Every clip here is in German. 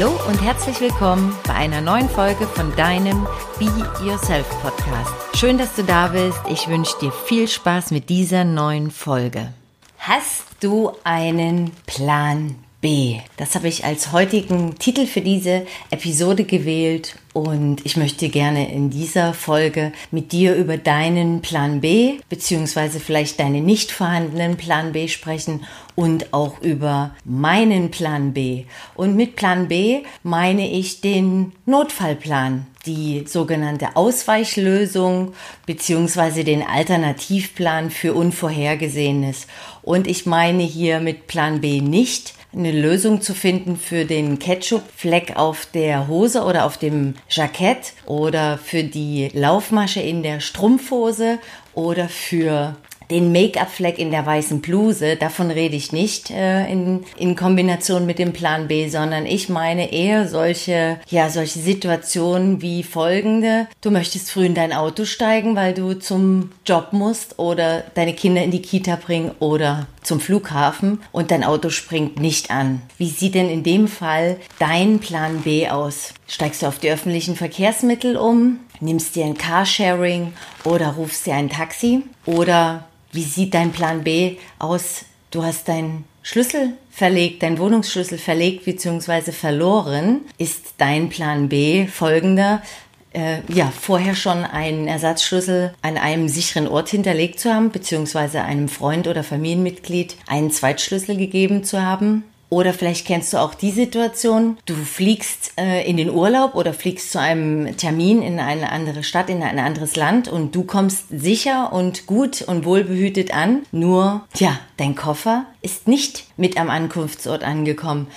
Hallo und herzlich willkommen bei einer neuen Folge von deinem Be Yourself Podcast. Schön, dass du da bist. Ich wünsche dir viel Spaß mit dieser neuen Folge. Hast du einen Plan B? Das habe ich als heutigen Titel für diese Episode gewählt und ich möchte gerne in dieser Folge mit dir über deinen Plan B beziehungsweise vielleicht deinen nicht vorhandenen Plan B sprechen und auch über meinen Plan B. Und mit Plan B meine ich den Notfallplan, die sogenannte Ausweichlösung beziehungsweise den Alternativplan für Unvorhergesehenes. Und ich meine hier mit Plan B nicht eine Lösung zu finden für den Ketchup-Fleck auf der Hose oder auf dem Jackett oder für die Laufmasche in der Strumpfhose oder für den Make-up-Fleck in der weißen Bluse, davon rede ich nicht äh, in, in Kombination mit dem Plan B, sondern ich meine eher solche, ja, solche Situationen wie folgende. Du möchtest früh in dein Auto steigen, weil du zum Job musst oder deine Kinder in die Kita bringen oder zum Flughafen und dein Auto springt nicht an. Wie sieht denn in dem Fall dein Plan B aus? Steigst du auf die öffentlichen Verkehrsmittel um? Nimmst dir ein Carsharing oder rufst dir ein Taxi? Oder wie sieht dein Plan B aus? Du hast deinen Schlüssel verlegt, deinen Wohnungsschlüssel verlegt bzw. verloren. Ist dein Plan B folgender? Äh, ja, vorher schon einen Ersatzschlüssel an einem sicheren Ort hinterlegt zu haben, beziehungsweise einem Freund oder Familienmitglied einen Zweitschlüssel gegeben zu haben. Oder vielleicht kennst du auch die Situation, du fliegst äh, in den Urlaub oder fliegst zu einem Termin in eine andere Stadt, in ein anderes Land und du kommst sicher und gut und wohlbehütet an. Nur, ja, dein Koffer ist nicht mit am Ankunftsort angekommen.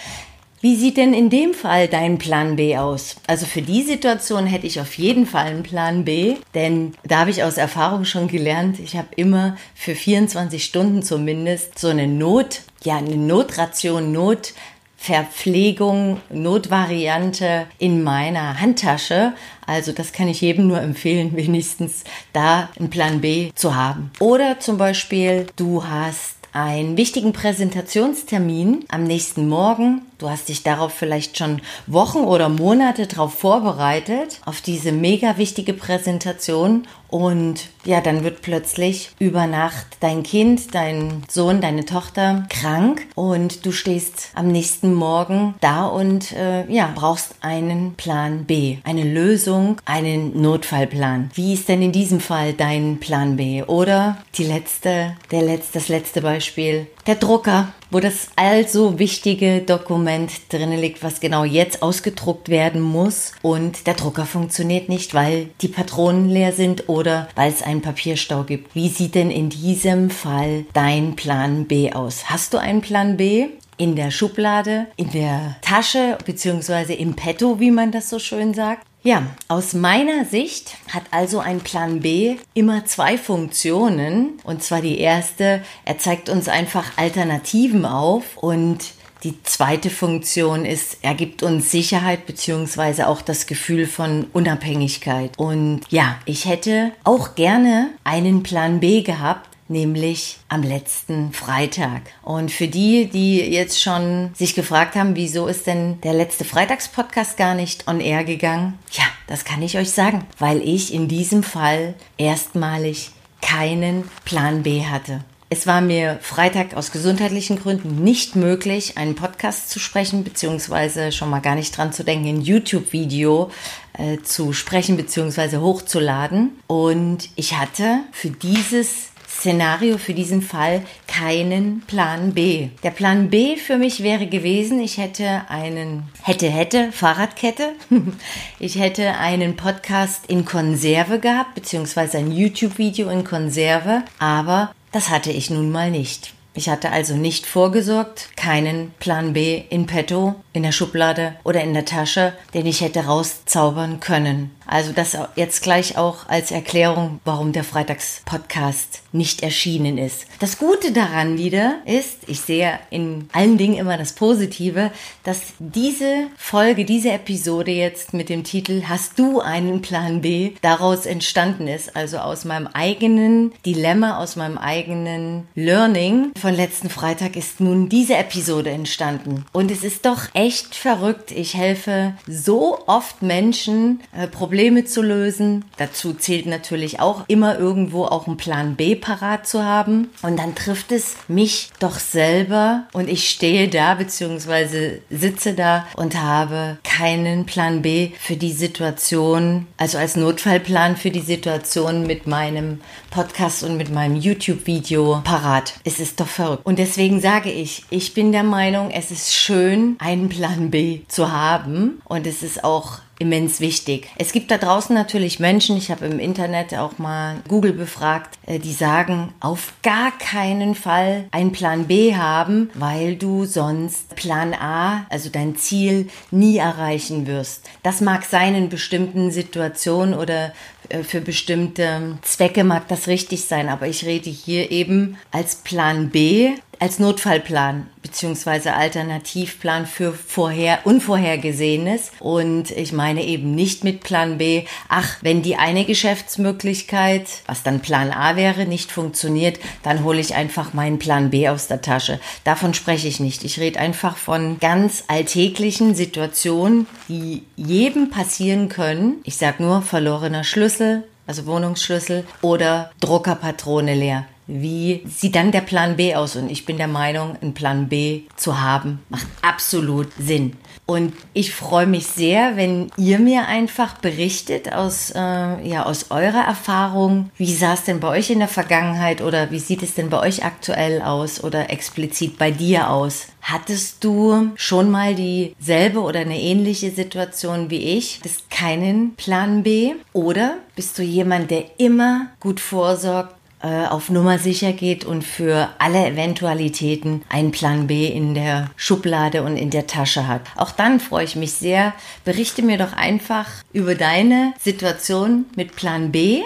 Wie sieht denn in dem Fall dein Plan B aus? Also für die Situation hätte ich auf jeden Fall einen Plan B, denn da habe ich aus Erfahrung schon gelernt, ich habe immer für 24 Stunden zumindest so eine Not, ja, eine Notration, Notverpflegung, Notvariante in meiner Handtasche. Also das kann ich jedem nur empfehlen, wenigstens da einen Plan B zu haben. Oder zum Beispiel, du hast einen wichtigen Präsentationstermin am nächsten Morgen. Du hast dich darauf vielleicht schon Wochen oder Monate darauf vorbereitet, auf diese mega wichtige Präsentation. Und ja, dann wird plötzlich über Nacht dein Kind, dein Sohn, deine Tochter krank und du stehst am nächsten Morgen da und äh, ja, brauchst einen Plan B, eine Lösung, einen Notfallplan. Wie ist denn in diesem Fall dein Plan B? Oder die letzte, der letzte, das letzte Beispiel, der Drucker wo das also wichtige Dokument drin liegt, was genau jetzt ausgedruckt werden muss und der Drucker funktioniert nicht, weil die Patronen leer sind oder weil es einen Papierstau gibt. Wie sieht denn in diesem Fall dein Plan B aus? Hast du einen Plan B? in der Schublade, in der Tasche beziehungsweise im Petto, wie man das so schön sagt. Ja, aus meiner Sicht hat also ein Plan B immer zwei Funktionen. Und zwar die erste, er zeigt uns einfach Alternativen auf und die zweite Funktion ist, er gibt uns Sicherheit beziehungsweise auch das Gefühl von Unabhängigkeit. Und ja, ich hätte auch gerne einen Plan B gehabt, nämlich am letzten Freitag. Und für die, die jetzt schon sich gefragt haben, wieso ist denn der letzte Freitagspodcast gar nicht on air gegangen? Ja, das kann ich euch sagen, weil ich in diesem Fall erstmalig keinen Plan B hatte. Es war mir Freitag aus gesundheitlichen Gründen nicht möglich, einen Podcast zu sprechen, beziehungsweise schon mal gar nicht dran zu denken, ein YouTube-Video äh, zu sprechen, beziehungsweise hochzuladen. Und ich hatte für dieses Szenario für diesen Fall keinen Plan B. Der Plan B für mich wäre gewesen, ich hätte einen, hätte, hätte, Fahrradkette. ich hätte einen Podcast in Konserve gehabt, beziehungsweise ein YouTube-Video in Konserve, aber das hatte ich nun mal nicht. Ich hatte also nicht vorgesorgt, keinen Plan B in petto, in der Schublade oder in der Tasche, den ich hätte rauszaubern können. Also das jetzt gleich auch als Erklärung, warum der Freitagspodcast nicht erschienen ist. Das Gute daran wieder ist, ich sehe in allen Dingen immer das Positive, dass diese Folge, diese Episode jetzt mit dem Titel Hast du einen Plan B daraus entstanden ist, also aus meinem eigenen Dilemma, aus meinem eigenen Learning von letzten Freitag ist nun diese Episode entstanden. Und es ist doch echt verrückt. Ich helfe so oft Menschen, äh, Probleme zu lösen. Dazu zählt natürlich auch immer irgendwo auch ein Plan B parat zu haben. Und dann trifft es mich doch selber und ich stehe da bzw. sitze da und habe keinen Plan B für die Situation, also als Notfallplan für die Situation mit meinem Podcast und mit meinem YouTube-Video parat. Es ist doch verrückt. Und deswegen sage ich, ich bin der Meinung, es ist schön, einen Plan B zu haben und es ist auch immens wichtig. Es gibt da draußen natürlich Menschen, ich habe im Internet auch mal Google befragt, äh, die sagen, auf gar keinen Fall einen Plan B haben, weil du sonst Plan A, also dein Ziel, nie erreichen wirst. Das mag sein in bestimmten Situationen oder äh, für bestimmte Zwecke mag das richtig sein, aber ich rede hier eben als Plan B als Notfallplan beziehungsweise Alternativplan für vorher Unvorhergesehenes. Und ich meine eben nicht mit Plan B, ach, wenn die eine Geschäftsmöglichkeit, was dann Plan A wäre, nicht funktioniert, dann hole ich einfach meinen Plan B aus der Tasche. Davon spreche ich nicht. Ich rede einfach von ganz alltäglichen Situationen, die jedem passieren können. Ich sage nur verlorener Schlüssel, also Wohnungsschlüssel oder Druckerpatrone leer. Wie sieht dann der Plan B aus? Und ich bin der Meinung, einen Plan B zu haben, macht absolut Sinn. Und ich freue mich sehr, wenn ihr mir einfach berichtet aus, äh, ja, aus eurer Erfahrung. Wie sah es denn bei euch in der Vergangenheit oder wie sieht es denn bei euch aktuell aus oder explizit bei dir aus? Hattest du schon mal dieselbe oder eine ähnliche Situation wie ich? Das keinen Plan B? Oder bist du jemand, der immer gut vorsorgt, äh, auf Nummer sicher geht und für alle Eventualitäten einen Plan B in der Schublade und in der Tasche hat. Auch dann freue ich mich sehr. Berichte mir doch einfach über deine Situation mit Plan B.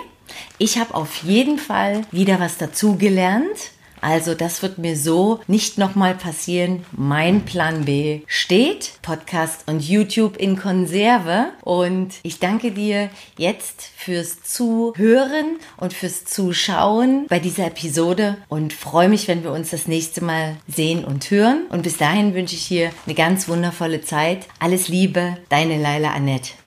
Ich habe auf jeden Fall wieder was dazugelernt also das wird mir so nicht nochmal passieren. Mein Plan B steht. Podcast und YouTube in Konserve. Und ich danke dir jetzt fürs Zuhören und fürs Zuschauen bei dieser Episode und freue mich, wenn wir uns das nächste Mal sehen und hören. Und bis dahin wünsche ich dir eine ganz wundervolle Zeit. Alles Liebe, deine Leila Annette.